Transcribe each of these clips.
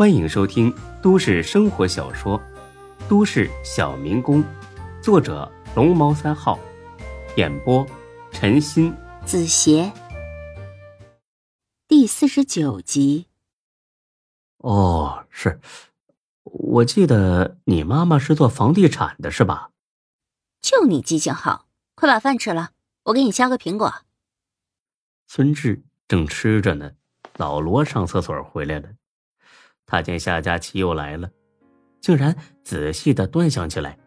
欢迎收听都市生活小说《都市小民工》，作者龙猫三号，演播陈鑫、子邪，第四十九集。哦，是，我记得你妈妈是做房地产的，是吧？就你记性好，快把饭吃了，我给你削个苹果。孙志正吃着呢，老罗上厕所回来了。他见夏佳琪又来了，竟然仔细的端详起来。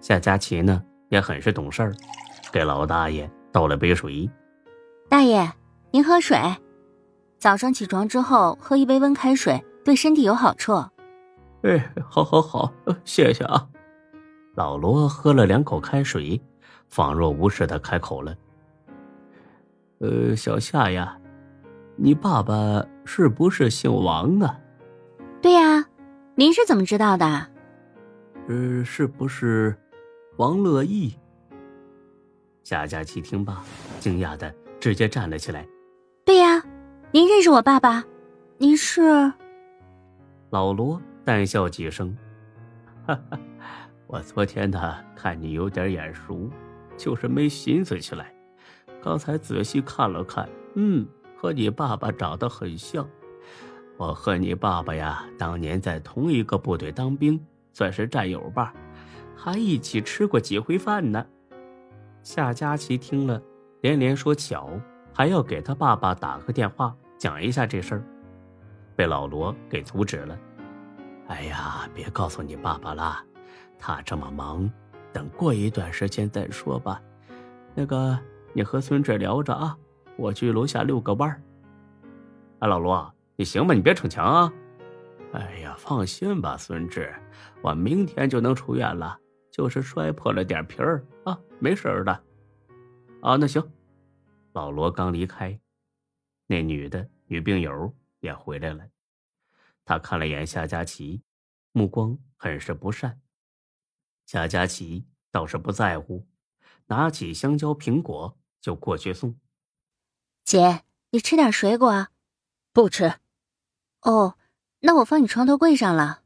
夏佳琪呢也很是懂事儿，给老大爷倒了杯水。大爷，您喝水。早上起床之后喝一杯温开水，对身体有好处。哎，好，好，好，谢谢啊。老罗喝了两口开水，仿若无事的开口了：“呃，小夏呀，你爸爸是不是姓王啊？”对呀，您是怎么知道的？呃，是不是王乐意？夏佳琪听罢，惊讶的直接站了起来。对呀，您认识我爸爸？您是？老罗淡笑几声，哈哈，我昨天呢看你有点眼熟，就是没寻思起来。刚才仔细看了看，嗯，和你爸爸长得很像。我和你爸爸呀，当年在同一个部队当兵，算是战友吧，还一起吃过几回饭呢。夏佳琪听了，连连说巧，还要给他爸爸打个电话讲一下这事儿，被老罗给阻止了。哎呀，别告诉你爸爸了，他这么忙，等过一段时间再说吧。那个，你和孙志聊着啊，我去楼下遛个弯儿。哎，老罗。你行吧，你别逞强啊！哎呀，放心吧，孙志，我明天就能出院了，就是摔破了点皮儿啊，没事的。啊，那行。老罗刚离开，那女的女病友也回来了。他看了眼夏佳琪，目光很是不善。夏佳琪倒是不在乎，拿起香蕉、苹果就过去送。姐，你吃点水果。不吃。哦，那我放你床头柜上了，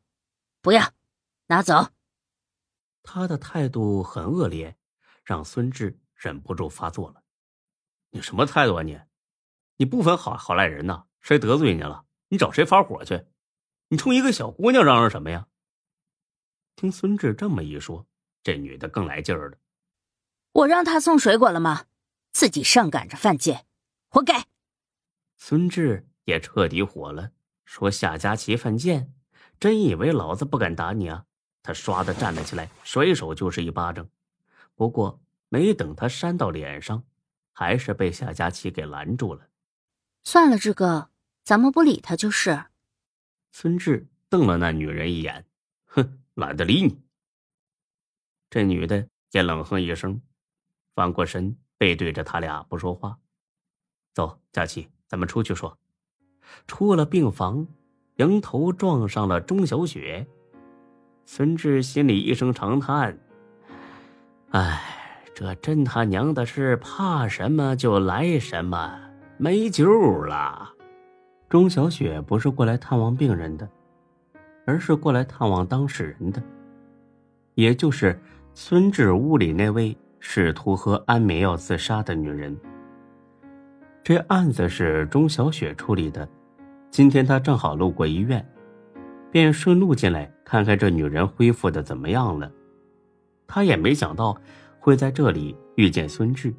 不要，拿走。他的态度很恶劣，让孙志忍不住发作了。你什么态度啊你？你不分好好赖人呐？谁得罪你了？你找谁发火去？你冲一个小姑娘嚷嚷什么呀？听孙志这么一说，这女的更来劲儿了。我让他送水果了吗？自己上赶着犯贱，活该。孙志也彻底火了。说夏佳琪犯贱，真以为老子不敢打你啊？他唰的站了起来，甩手就是一巴掌。不过没等他扇到脸上，还是被夏佳琪给拦住了。算了，志哥，咱们不理他就是。孙志瞪了那女人一眼，哼，懒得理你。这女的也冷哼一声，翻过身，背对着他俩不说话。走，佳琪，咱们出去说。出了病房，迎头撞上了钟小雪。孙志心里一声长叹：“哎，这真他娘的是怕什么就来什么，没救了。”钟小雪不是过来探望病人的，而是过来探望当事人的，也就是孙志屋里那位试图喝安眠药自杀的女人。这案子是钟小雪处理的。今天他正好路过医院，便顺路进来看看这女人恢复的怎么样了。他也没想到会在这里遇见孙志，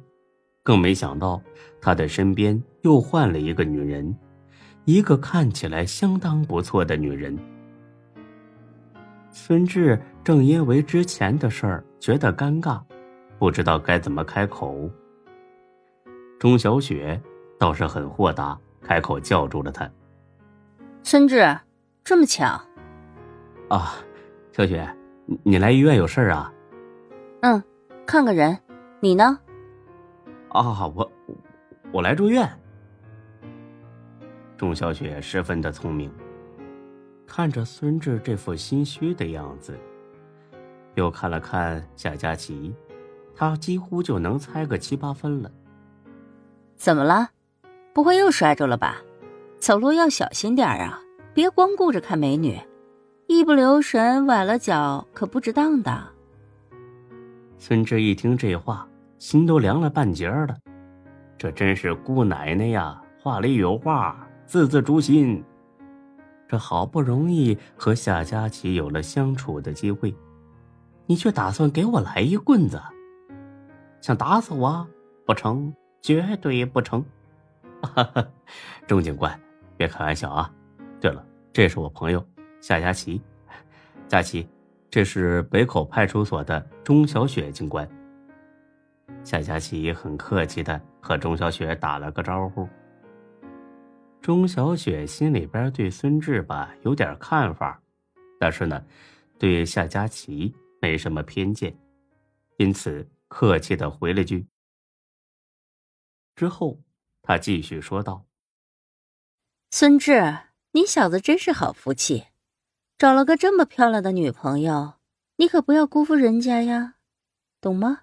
更没想到他的身边又换了一个女人，一个看起来相当不错的女人。孙志正因为之前的事儿觉得尴尬，不知道该怎么开口。钟小雪倒是很豁达，开口叫住了他。孙志，这么巧，啊，小雪，你来医院有事啊？嗯，看个人，你呢？啊，我我来住院。钟小雪十分的聪明，看着孙志这副心虚的样子，又看了看夏佳琪，她几乎就能猜个七八分了。怎么了？不会又摔着了吧？走路要小心点啊！别光顾着看美女，一不留神崴了脚可不值当的。孙志一听这话，心都凉了半截了。这真是姑奶奶呀，话里有话，字字诛心。这好不容易和夏佳琪有了相处的机会，你却打算给我来一棍子，想打死我？不成，绝对不成！哈哈，钟警官，别开玩笑啊！对了，这是我朋友夏佳琪，佳琪，这是北口派出所的钟小雪警官。夏佳琪很客气的和钟小雪打了个招呼。钟小雪心里边对孙志吧有点看法，但是呢，对夏佳琪没什么偏见，因此客气的回了句。之后，他继续说道：“孙志，你小子真是好福气，找了个这么漂亮的女朋友，你可不要辜负人家呀，懂吗？”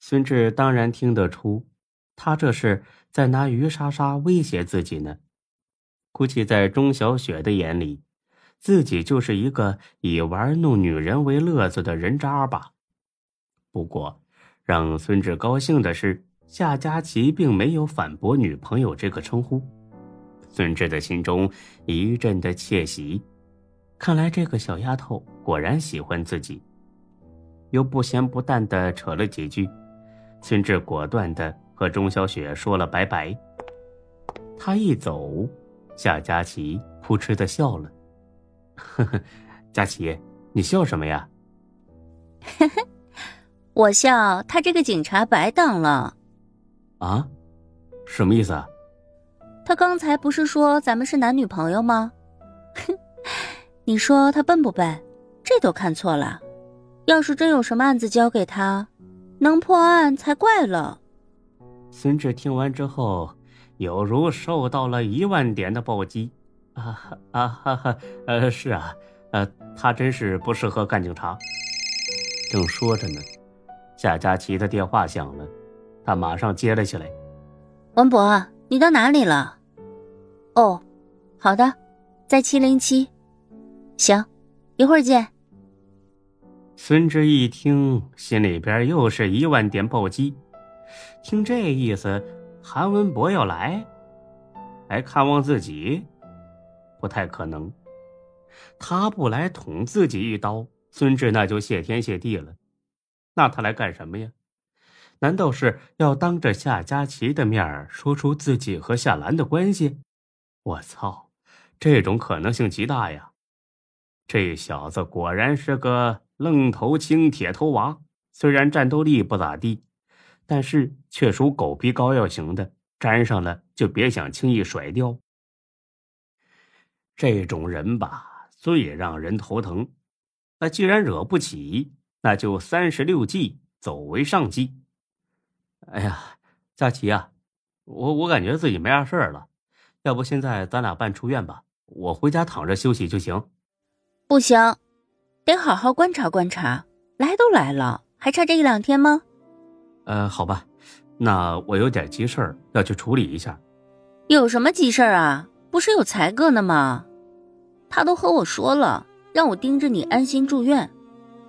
孙志当然听得出，他这是。在拿于莎莎威胁自己呢，估计在钟小雪的眼里，自己就是一个以玩弄女人为乐子的人渣吧。不过，让孙志高兴的是，夏佳琪并没有反驳女朋友这个称呼。孙志的心中一阵的窃喜，看来这个小丫头果然喜欢自己。又不咸不淡的扯了几句，孙志果断的。和钟小雪说了拜拜。他一走，夏佳琪扑哧的笑了。呵呵，佳琪，你笑什么呀？呵呵，我笑他这个警察白当了。啊？什么意思啊？他刚才不是说咱们是男女朋友吗？哼，你说他笨不笨？这都看错了。要是真有什么案子交给他，能破案才怪了。孙志听完之后，有如受到了一万点的暴击，啊啊哈哈！呃，是啊，呃，他真是不适合干警察。正说着呢，夏佳琪的电话响了，他马上接了起来。文博，你到哪里了？哦，好的，在七零七。行，一会儿见。孙志一听，心里边又是一万点暴击。听这意思，韩文博要来，来看望自己，不太可能。他不来捅自己一刀，孙志那就谢天谢地了。那他来干什么呀？难道是要当着夏佳琪的面说出自己和夏兰的关系？我操，这种可能性极大呀！这小子果然是个愣头青、铁头娃，虽然战斗力不咋地。但是却属狗皮膏药型的，粘上了就别想轻易甩掉。这种人吧，最让人头疼。那既然惹不起，那就三十六计，走为上计。哎呀，佳琪啊，我我感觉自己没啥事儿了，要不现在咱俩办出院吧？我回家躺着休息就行。不行，得好好观察观察。来都来了，还差这一两天吗？呃，好吧，那我有点急事儿要去处理一下。有什么急事儿啊？不是有才哥呢吗？他都和我说了，让我盯着你安心住院。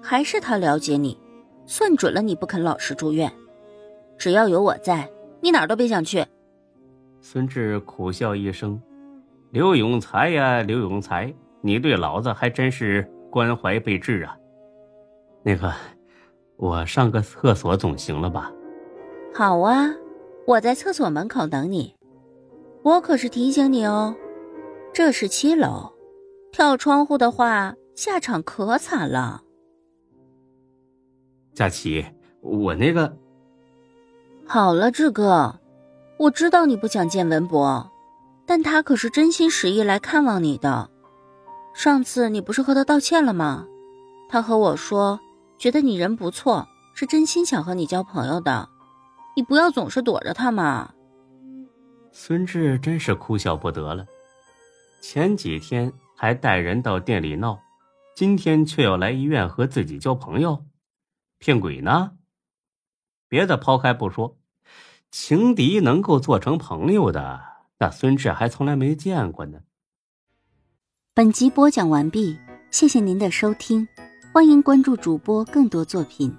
还是他了解你，算准了你不肯老实住院。只要有我在，你哪儿都别想去。孙志苦笑一声：“刘永才呀，刘永才，你对老子还真是关怀备至啊。”那个。我上个厕所总行了吧？好啊，我在厕所门口等你。我可是提醒你哦，这是七楼，跳窗户的话下场可惨了。佳琪，我那个……好了，志哥，我知道你不想见文博，但他可是真心实意来看望你的。上次你不是和他道歉了吗？他和我说。觉得你人不错，是真心想和你交朋友的，你不要总是躲着他嘛。孙志真是哭笑不得了，前几天还带人到店里闹，今天却要来医院和自己交朋友，骗鬼呢？别的抛开不说，情敌能够做成朋友的，那孙志还从来没见过呢。本集播讲完毕，谢谢您的收听，欢迎关注主播更多作品。